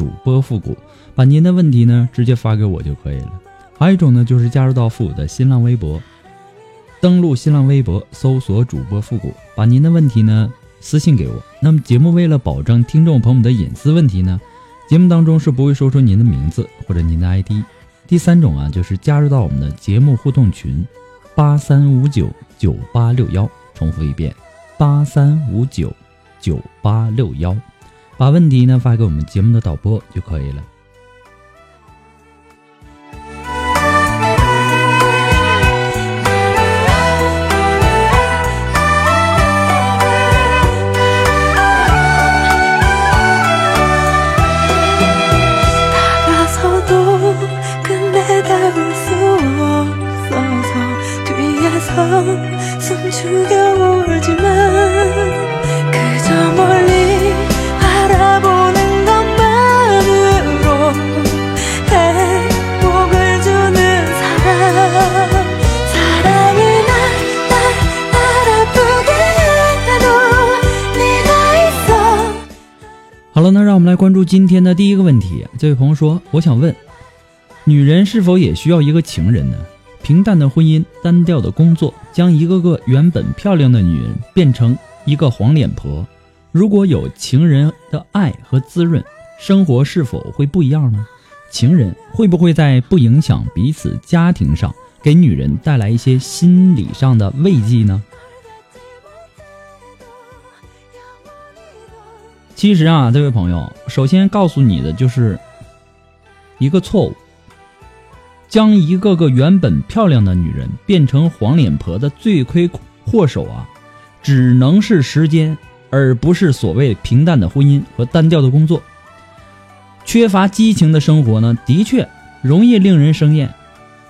主播复古”，把您的问题呢直接发给我就可以了。还有一种呢，就是加入到复古的新浪微博，登录新浪微博，搜索“主播复古”，把您的问题呢私信给我。那么节目为了保证听众朋友们的隐私问题呢，节目当中是不会说出您的名字或者您的 ID。第三种啊，就是加入到我们的节目互动群，八三五九九八六幺，重复一遍，八三五九。九八六幺，把问题呢发给我们节目的导播就可以了。让我们来关注今天的第一个问题。这位朋友说：“我想问，女人是否也需要一个情人呢？平淡的婚姻，单调的工作，将一个个原本漂亮的女人变成一个黄脸婆。如果有情人的爱和滋润，生活是否会不一样呢？情人会不会在不影响彼此家庭上，给女人带来一些心理上的慰藉呢？”其实啊，这位朋友，首先告诉你的就是一个错误。将一个个原本漂亮的女人变成黄脸婆的罪魁祸首啊，只能是时间，而不是所谓平淡的婚姻和单调的工作。缺乏激情的生活呢，的确容易令人生厌，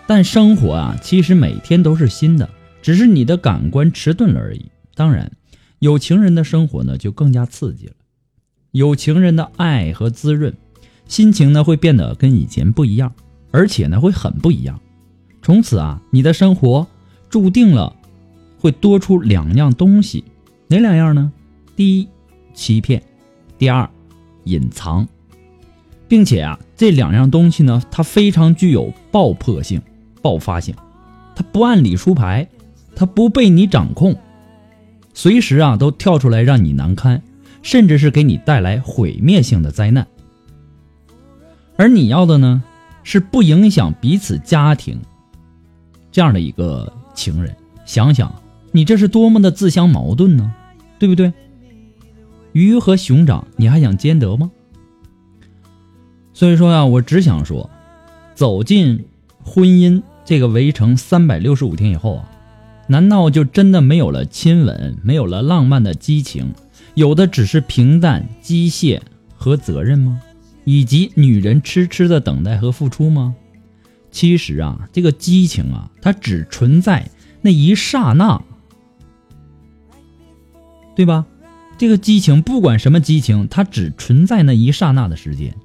但生活啊，其实每天都是新的，只是你的感官迟钝了而已。当然，有情人的生活呢，就更加刺激了。有情人的爱和滋润，心情呢会变得跟以前不一样，而且呢会很不一样。从此啊，你的生活注定了会多出两样东西，哪两样呢？第一，欺骗；第二，隐藏。并且啊，这两样东西呢，它非常具有爆破性、爆发性，它不按理出牌，它不被你掌控，随时啊都跳出来让你难堪。甚至是给你带来毁灭性的灾难，而你要的呢，是不影响彼此家庭这样的一个情人。想想你这是多么的自相矛盾呢，对不对？鱼和熊掌，你还想兼得吗？所以说呀，我只想说，走进婚姻这个围城三百六十五天以后啊，难道就真的没有了亲吻，没有了浪漫的激情？有的只是平淡、机械和责任吗？以及女人痴痴的等待和付出吗？其实啊，这个激情啊，它只存在那一刹那，对吧？这个激情，不管什么激情，它只存在那一刹那的时间，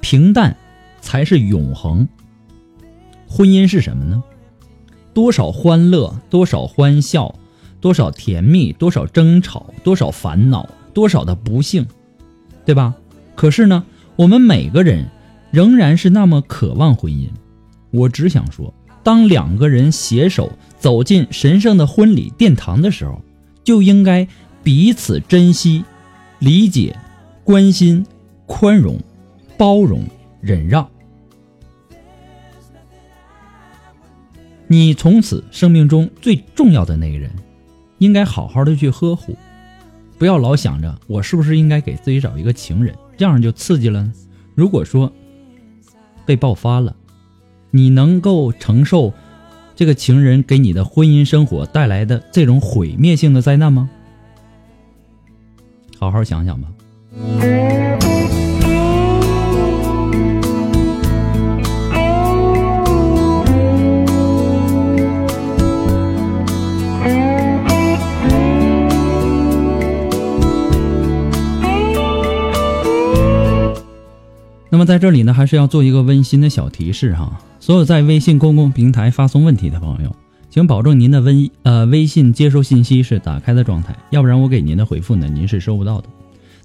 平淡才是永恒。婚姻是什么呢？多少欢乐，多少欢笑，多少甜蜜，多少争吵，多少烦恼，多少的不幸，对吧？可是呢，我们每个人仍然是那么渴望婚姻。我只想说，当两个人携手走进神圣的婚礼殿堂的时候，就应该。彼此珍惜、理解、关心、宽容、包容、忍让。你从此生命中最重要的那个人，应该好好的去呵护，不要老想着我是不是应该给自己找一个情人，这样就刺激了。如果说被爆发了，你能够承受这个情人给你的婚姻生活带来的这种毁灭性的灾难吗？好好想想吧。在这里呢，还是要做一个温馨的小提示哈，所有在微信公共平台发送问题的朋友。请保证您的微呃微信接收信息是打开的状态，要不然我给您的回复呢，您是收不到的。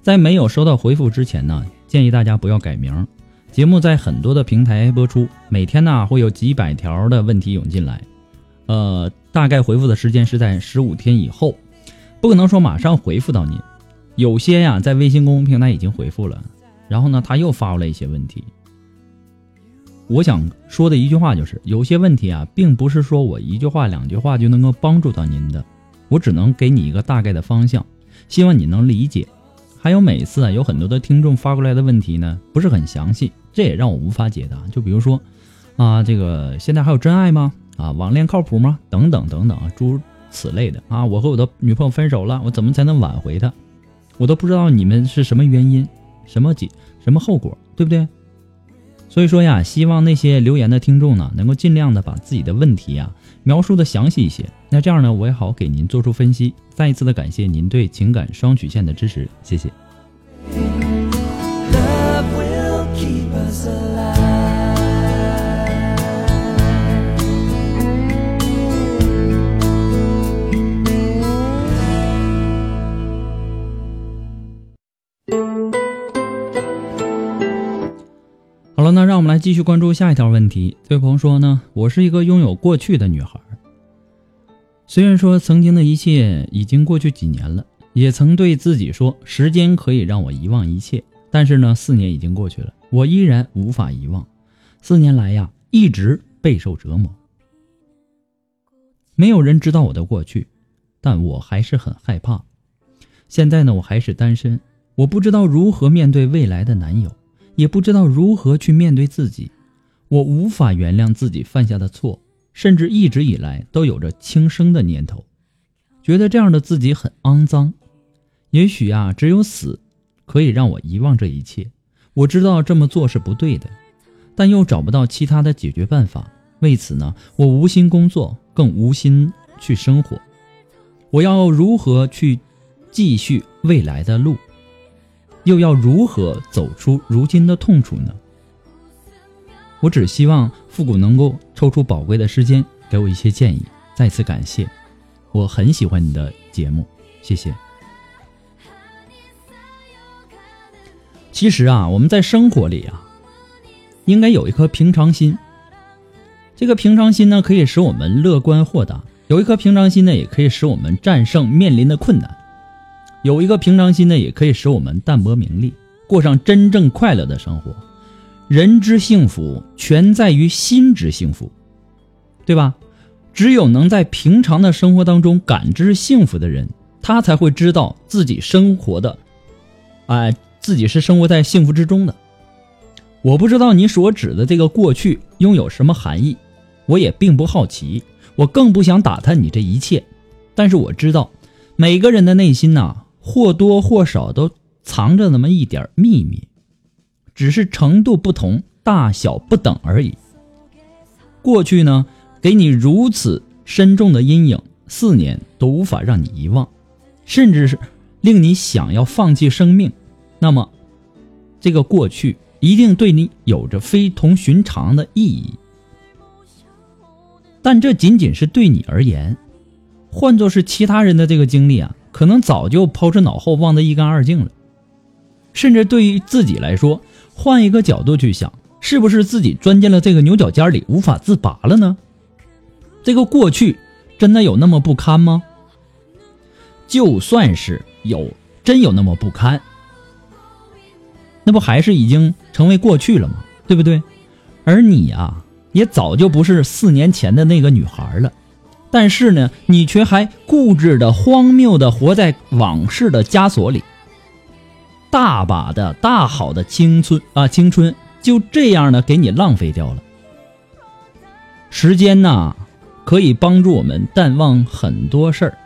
在没有收到回复之前呢，建议大家不要改名。节目在很多的平台播出，每天呢会有几百条的问题涌进来，呃，大概回复的时间是在十五天以后，不可能说马上回复到您。有些呀在微信公共平台已经回复了，然后呢他又发过来一些问题。我想说的一句话就是，有些问题啊，并不是说我一句话、两句话就能够帮助到您的，我只能给你一个大概的方向，希望你能理解。还有每次啊，有很多的听众发过来的问题呢，不是很详细，这也让我无法解答。就比如说，啊，这个现在还有真爱吗？啊，网恋靠谱吗？等等等等，诸如此类的啊，我和我的女朋友分手了，我怎么才能挽回她？我都不知道你们是什么原因，什么结，什么后果，对不对？所以说呀，希望那些留言的听众呢，能够尽量的把自己的问题呀描述的详细一些。那这样呢，我也好给您做出分析。再一次的感谢您对情感双曲线的支持，谢谢。那让我们来继续关注下一条问题。这位朋友说呢，我是一个拥有过去的女孩，虽然说曾经的一切已经过去几年了，也曾对自己说时间可以让我遗忘一切，但是呢，四年已经过去了，我依然无法遗忘。四年来呀，一直备受折磨。没有人知道我的过去，但我还是很害怕。现在呢，我还是单身，我不知道如何面对未来的男友。也不知道如何去面对自己，我无法原谅自己犯下的错，甚至一直以来都有着轻生的念头，觉得这样的自己很肮脏。也许啊，只有死可以让我遗忘这一切。我知道这么做是不对的，但又找不到其他的解决办法。为此呢，我无心工作，更无心去生活。我要如何去继续未来的路？又要如何走出如今的痛楚呢？我只希望复古能够抽出宝贵的时间给我一些建议。再次感谢，我很喜欢你的节目，谢谢。其实啊，我们在生活里啊，应该有一颗平常心。这个平常心呢，可以使我们乐观豁达；有一颗平常心呢，也可以使我们战胜面临的困难。有一个平常心呢，也可以使我们淡泊名利，过上真正快乐的生活。人之幸福，全在于心之幸福，对吧？只有能在平常的生活当中感知幸福的人，他才会知道自己生活的，哎，自己是生活在幸福之中的。我不知道你所指的这个过去拥有什么含义，我也并不好奇，我更不想打探你这一切。但是我知道，每个人的内心呐。或多或少都藏着那么一点秘密，只是程度不同、大小不等而已。过去呢，给你如此深重的阴影，四年都无法让你遗忘，甚至是令你想要放弃生命，那么，这个过去一定对你有着非同寻常的意义。但这仅仅是对你而言，换作是其他人的这个经历啊，可能早就抛之脑后，忘得一干二净了。甚至对于自己来说，换一个角度去想，是不是自己钻进了这个牛角尖里无法自拔了呢？这个过去真的有那么不堪吗？就算是有，真有那么不堪，那不还是已经成为过去了吗？对不对？而你啊，也早就不是四年前的那个女孩了，但是呢，你却还固执的、荒谬的活在往事的枷锁里。大把的大好的青春啊，青春就这样的给你浪费掉了。时间呐，可以帮助我们淡忘很多事儿。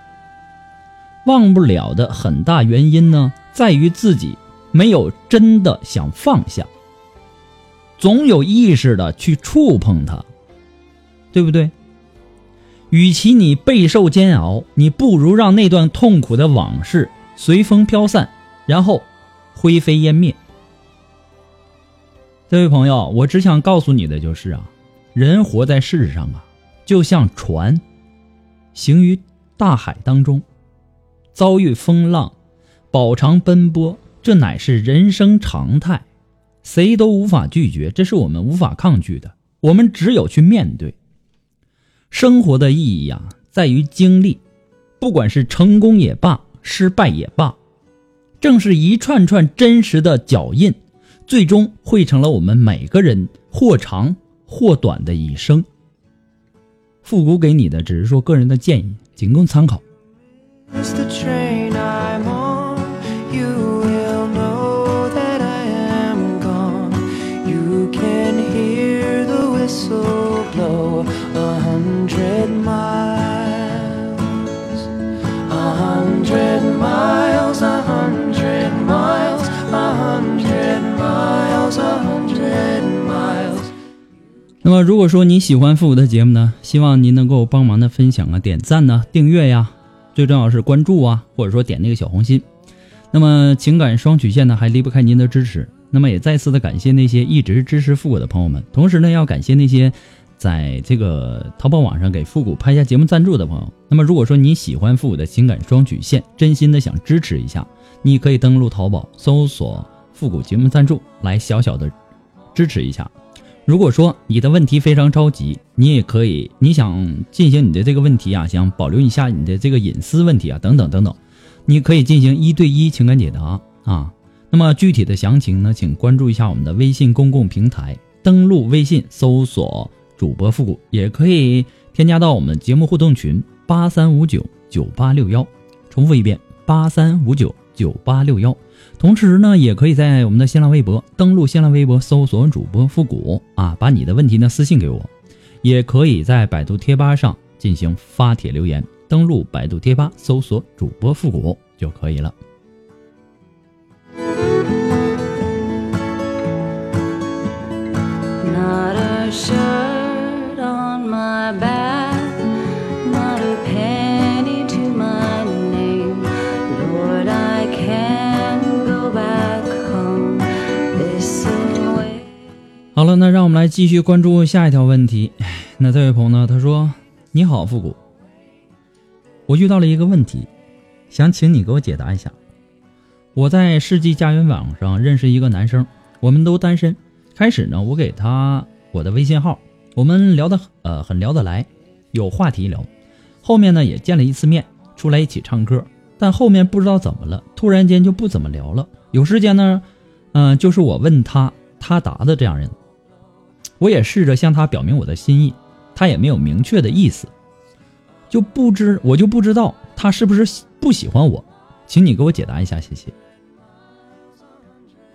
忘不了的很大原因呢，在于自己没有真的想放下，总有意识的去触碰它，对不对？与其你备受煎熬，你不如让那段痛苦的往事随风飘散，然后。灰飞烟灭。这位朋友，我只想告诉你的就是啊，人活在世上啊，就像船，行于大海当中，遭遇风浪，饱尝奔波，这乃是人生常态，谁都无法拒绝，这是我们无法抗拒的，我们只有去面对。生活的意义啊，在于经历，不管是成功也罢，失败也罢。正是一串串真实的脚印，最终汇成了我们每个人或长或短的一生。复古给你的只是说个人的建议，仅供参考。么，如果说你喜欢复古的节目呢，希望您能够帮忙的分享啊、点赞呢、订阅呀，最重要是关注啊，或者说点那个小红心。那么，情感双曲线呢，还离不开您的支持。那么，也再次的感谢那些一直支持复古的朋友们，同时呢，要感谢那些在这个淘宝网上给复古拍下节目赞助的朋友。那么，如果说你喜欢复古的情感双曲线，真心的想支持一下，你可以登录淘宝搜索“复古节目赞助”来小小的支持一下。如果说你的问题非常着急，你也可以，你想进行你的这个问题啊，想保留一下你的这个隐私问题啊，等等等等，你可以进行一对一情感解答啊。那么具体的详情呢，请关注一下我们的微信公共平台，登录微信搜索主播复古，也可以添加到我们节目互动群八三五九九八六幺，重复一遍八三五九九八六幺。同时呢，也可以在我们的新浪微博登录新浪微博搜索主播复古啊，把你的问题呢私信给我，也可以在百度贴吧上进行发帖留言，登录百度贴吧搜索主播复古就可以了。Not a shirt on my back. 了，那让我们来继续关注下一条问题。那这位朋友呢？他说：“你好，复古，我遇到了一个问题，想请你给我解答一下。我在世纪家园网上认识一个男生，我们都单身。开始呢，我给他我的微信号，我们聊得呃很聊得来，有话题聊。后面呢也见了一次面，出来一起唱歌。但后面不知道怎么了，突然间就不怎么聊了。有时间呢，嗯，就是我问他，他答的这样人。”我也试着向他表明我的心意，他也没有明确的意思，就不知我就不知道他是不是不喜欢我，请你给我解答一下，谢谢。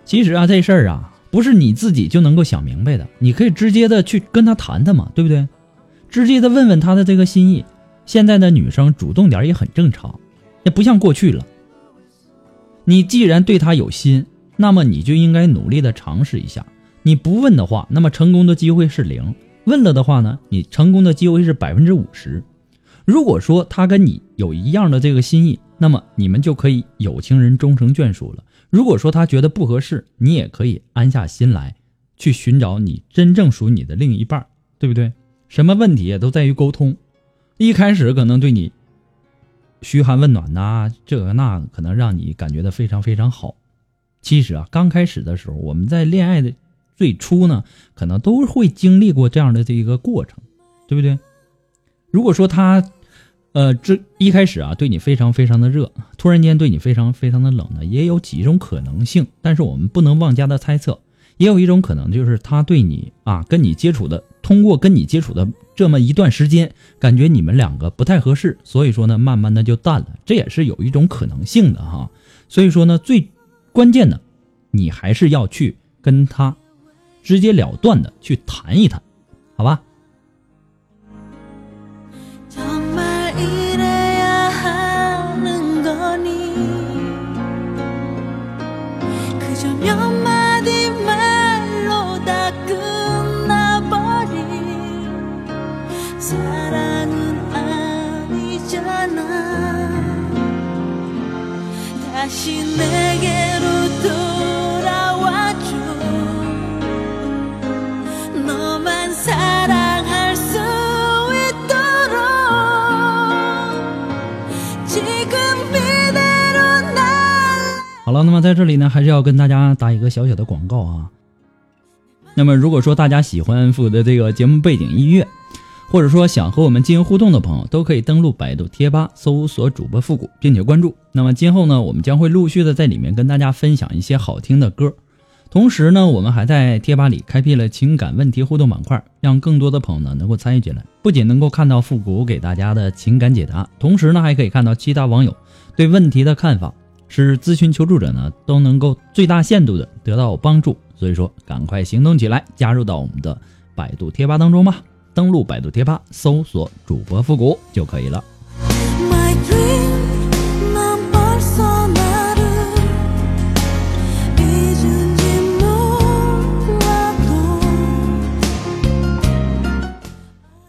其实啊，这事儿啊，不是你自己就能够想明白的，你可以直接的去跟他谈谈嘛，对不对？直接的问问他的这个心意。现在的女生主动点也很正常，也不像过去了。你既然对他有心，那么你就应该努力的尝试一下。你不问的话，那么成功的机会是零；问了的话呢，你成功的机会是百分之五十。如果说他跟你有一样的这个心意，那么你们就可以有情人终成眷属了。如果说他觉得不合适，你也可以安下心来，去寻找你真正属于你的另一半，对不对？什么问题都在于沟通。一开始可能对你嘘寒问暖呐，这个那可能让你感觉到非常非常好。其实啊，刚开始的时候，我们在恋爱的最初呢，可能都会经历过这样的这一个过程，对不对？如果说他，呃，这一开始啊对你非常非常的热，突然间对你非常非常的冷呢，也有几种可能性，但是我们不能妄加的猜测。也有一种可能就是他对你啊，跟你接触的，通过跟你接触的这么一段时间，感觉你们两个不太合适，所以说呢，慢慢的就淡了，这也是有一种可能性的哈。所以说呢，最关键的，你还是要去跟他直截了断的去谈一谈，好吧？ 정말 이래야 하는 거니 그저 몇 마디 말로 다 끝나버린 사랑은 아니잖아 다시 내게 好了，那么在这里呢，还是要跟大家打一个小小的广告啊。那么如果说大家喜欢复古的这个节目背景音乐，或者说想和我们进行互动的朋友，都可以登录百度贴吧搜索主播复古，并且关注。那么今后呢，我们将会陆续的在里面跟大家分享一些好听的歌。同时呢，我们还在贴吧里开辟了情感问题互动板块，让更多的朋友呢能够参与进来。不仅能够看到复古给大家的情感解答，同时呢还可以看到其他网友对问题的看法，使咨询求助者呢都能够最大限度的得到帮助。所以说，赶快行动起来，加入到我们的百度贴吧当中吧。登录百度贴吧，搜索主播复古就可以了。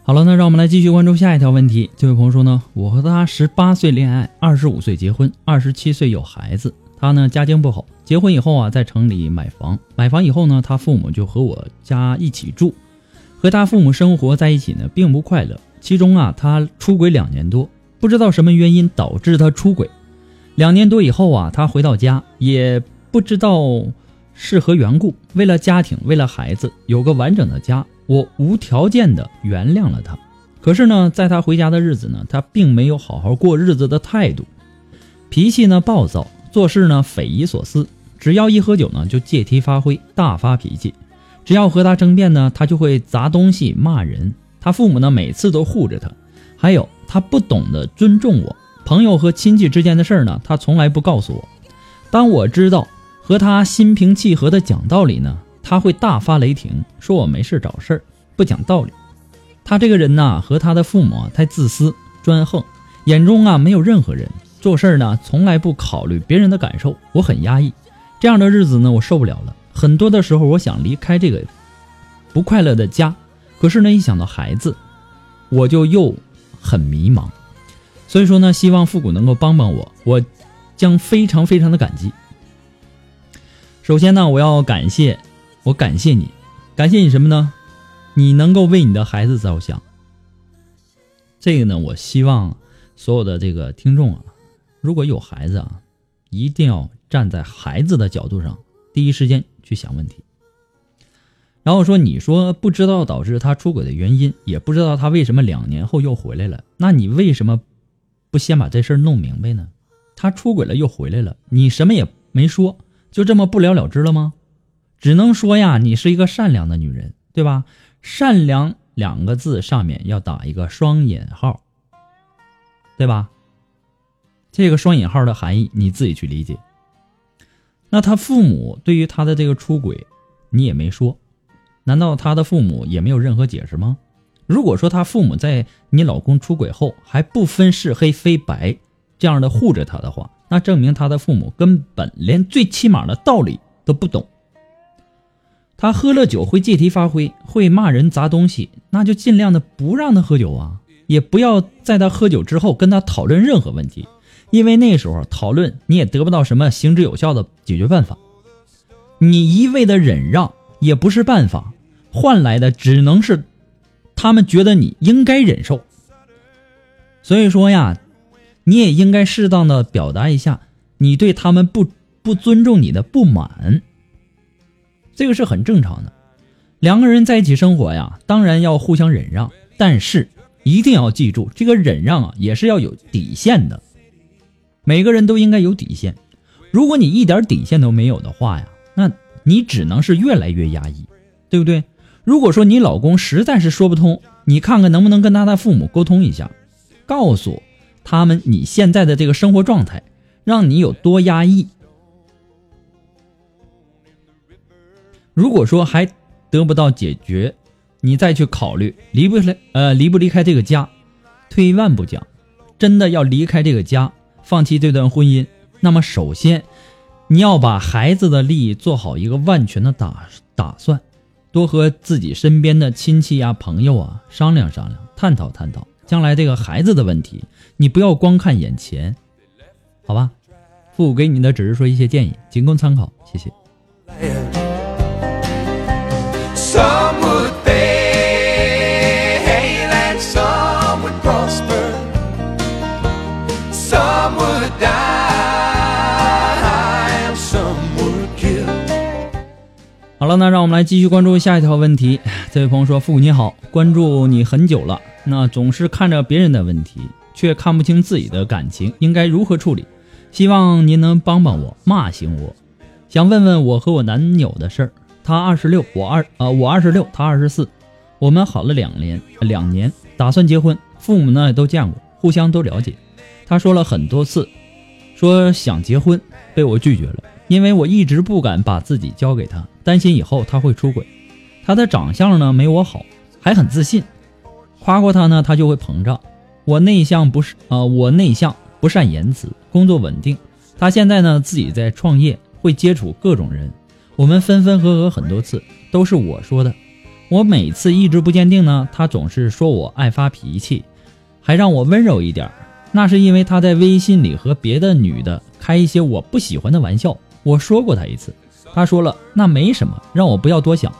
好了，那让我们来继续关注下一条问题。这位朋友说呢，我和他十八岁恋爱，二十五岁结婚，二十七岁有孩子。他呢家境不好，结婚以后啊，在城里买房，买房以后呢，他父母就和我家一起住，和他父母生活在一起呢，并不快乐。其中啊，他出轨两年多，不知道什么原因导致他出轨。两年多以后啊，他回到家，也不知道是何缘故，为了家庭，为了孩子，有个完整的家，我无条件的原谅了他。可是呢，在他回家的日子呢，他并没有好好过日子的态度，脾气呢暴躁，做事呢匪夷所思。只要一喝酒呢，就借题发挥，大发脾气。只要和他争辩呢，他就会砸东西、骂人。他父母呢，每次都护着他。还有，他不懂得尊重我。朋友和亲戚之间的事儿呢，他从来不告诉我。当我知道和他心平气和的讲道理呢，他会大发雷霆，说我没事找事儿，不讲道理。他这个人呐，和他的父母太自私、专横，眼中啊没有任何人，做事儿呢从来不考虑别人的感受，我很压抑。这样的日子呢，我受不了了。很多的时候，我想离开这个不快乐的家，可是呢，一想到孩子，我就又很迷茫。所以说呢，希望复古能够帮帮我，我将非常非常的感激。首先呢，我要感谢，我感谢你，感谢你什么呢？你能够为你的孩子着想。这个呢，我希望所有的这个听众啊，如果有孩子啊，一定要站在孩子的角度上，第一时间去想问题。然后说，你说不知道导致他出轨的原因，也不知道他为什么两年后又回来了，那你为什么不先把这事儿弄明白呢？他出轨了又回来了，你什么也没说，就这么不了了之了吗？只能说呀，你是一个善良的女人，对吧？善良两个字上面要打一个双引号，对吧？这个双引号的含义你自己去理解。那他父母对于他的这个出轨，你也没说，难道他的父母也没有任何解释吗？如果说他父母在你老公出轨后还不分是黑非白这样的护着他的话，那证明他的父母根本连最起码的道理都不懂。他喝了酒会借题发挥，会骂人砸东西，那就尽量的不让他喝酒啊，也不要在他喝酒之后跟他讨论任何问题，因为那时候讨论你也得不到什么行之有效的解决办法。你一味的忍让也不是办法，换来的只能是他们觉得你应该忍受。所以说呀，你也应该适当的表达一下你对他们不不尊重你的不满，这个是很正常的。两个人在一起生活呀，当然要互相忍让，但是一定要记住，这个忍让啊也是要有底线的。每个人都应该有底线，如果你一点底线都没有的话呀，那你只能是越来越压抑，对不对？如果说你老公实在是说不通，你看看能不能跟他的父母沟通一下，告诉他们你现在的这个生活状态，让你有多压抑。如果说还得不到解决，你再去考虑离不离呃离不离开这个家。退一万步讲，真的要离开这个家，放弃这段婚姻，那么首先你要把孩子的利益做好一个万全的打打算，多和自己身边的亲戚呀、朋友啊商量商量，探讨探讨将来这个孩子的问题。你不要光看眼前，好吧？父母给你的只是说一些建议，仅供参考，谢谢。Some would fail and some would prosper. Some would die and some would kill. 好了，那让我们来继续关注下一条问题。这位朋友说：“父母你好，关注你很久了，那总是看着别人的问题，却看不清自己的感情，应该如何处理？希望您能帮帮我，骂醒我。想问问我和我男友的事儿。他二十六，我二呃我二十六，他二十四，我们好了两年，两年打算结婚，父母呢也都见过，互相都了解。他说了很多次，说想结婚，被我拒绝了，因为我一直不敢把自己交给他，担心以后他会出轨。他的长相呢没我好，还很自信，夸过他呢他就会膨胀。我内向不是呃我内向不善言辞，工作稳定。他现在呢自己在创业，会接触各种人。我们分分合合很多次，都是我说的。我每次意志不坚定呢，他总是说我爱发脾气，还让我温柔一点。那是因为他在微信里和别的女的开一些我不喜欢的玩笑。我说过他一次，他说了那没什么，让我不要多想。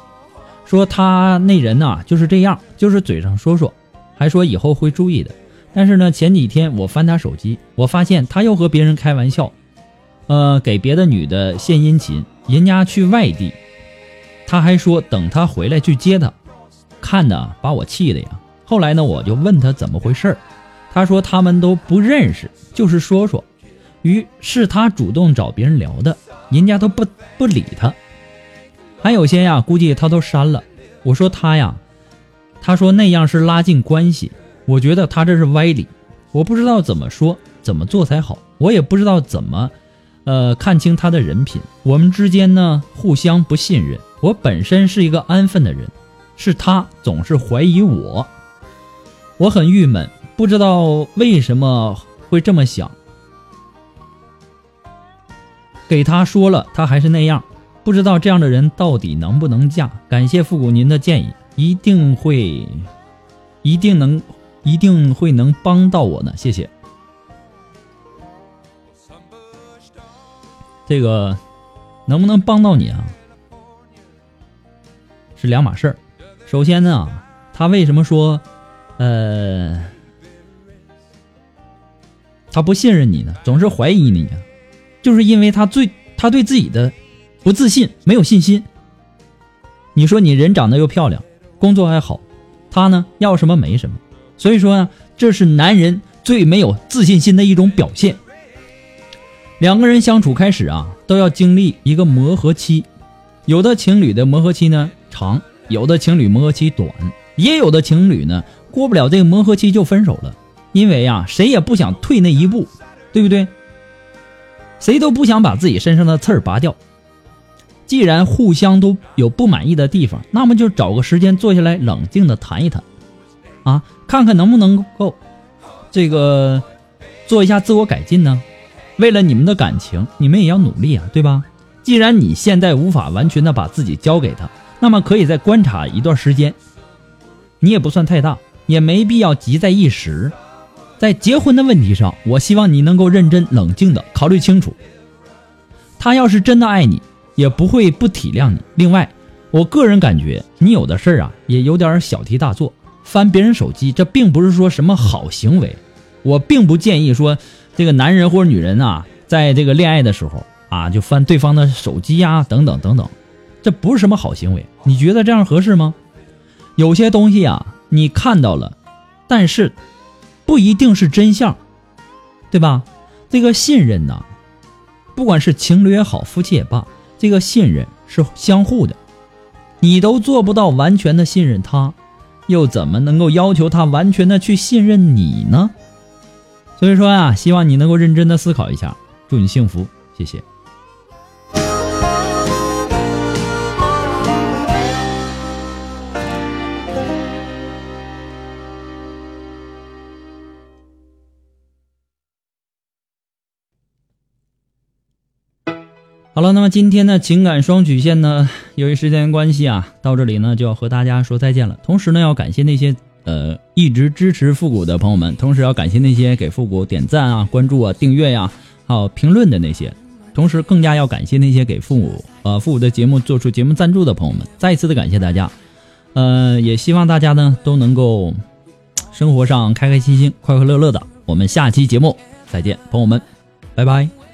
说他那人呐、就是这样，就是嘴上说说，还说以后会注意的。但是呢，前几天我翻他手机，我发现他又和别人开玩笑，呃，给别的女的献殷勤，人家去外地，他还说等他回来去接他，看的把我气的呀。后来呢，我就问他怎么回事儿，他说他们都不认识，就是说说，于是他主动找别人聊的，人家都不不理他。还有些呀，估计他都删了。我说他呀，他说那样是拉近关系，我觉得他这是歪理，我不知道怎么说怎么做才好，我也不知道怎么，呃，看清他的人品。我们之间呢，互相不信任。我本身是一个安分的人，是他总是怀疑我，我很郁闷，不知道为什么会这么想。给他说了，他还是那样。不知道这样的人到底能不能嫁？感谢复古您的建议，一定会，一定能，一定会能帮到我呢，谢谢。这个能不能帮到你啊？是两码事儿。首先呢，他为什么说，呃，他不信任你呢？总是怀疑你呢？就是因为他最他对自己的不自信，没有信心。你说你人长得又漂亮，工作还好，他呢要什么没什么，所以说呢，这是男人最没有自信心的一种表现。两个人相处开始啊，都要经历一个磨合期，有的情侣的磨合期呢长，有的情侣磨合期短，也有的情侣呢过不了这个磨合期就分手了，因为啊，谁也不想退那一步，对不对？谁都不想把自己身上的刺儿拔掉。既然互相都有不满意的地方，那么就找个时间坐下来冷静的谈一谈，啊，看看能不能够这个做一下自我改进呢？为了你们的感情，你们也要努力啊，对吧？既然你现在无法完全的把自己交给他，那么可以再观察一段时间。你也不算太大，也没必要急在一时。在结婚的问题上，我希望你能够认真冷静的考虑清楚。他要是真的爱你，也不会不体谅你。另外，我个人感觉你有的事儿啊，也有点小题大做，翻别人手机，这并不是说什么好行为。我并不建议说这个男人或者女人啊，在这个恋爱的时候啊，就翻对方的手机呀、等等等等，这不是什么好行为。你觉得这样合适吗？有些东西啊，你看到了，但是不一定是真相，对吧？这个信任呢，不管是情侣也好，夫妻也罢，这个信任是相互的。你都做不到完全的信任他，又怎么能够要求他完全的去信任你呢？所以说啊，希望你能够认真的思考一下。祝你幸福，谢谢。好了，那么今天的情感双曲线呢，由于时间关系啊，到这里呢就要和大家说再见了。同时呢，要感谢那些呃一直支持复古的朋友们，同时要感谢那些给复古点赞啊、关注啊、订阅呀、还有评论的那些，同时更加要感谢那些给复古呃复古的节目做出节目赞助的朋友们，再一次的感谢大家。呃，也希望大家呢都能够生活上开开心心、快快乐乐的。我们下期节目再见，朋友们，拜拜。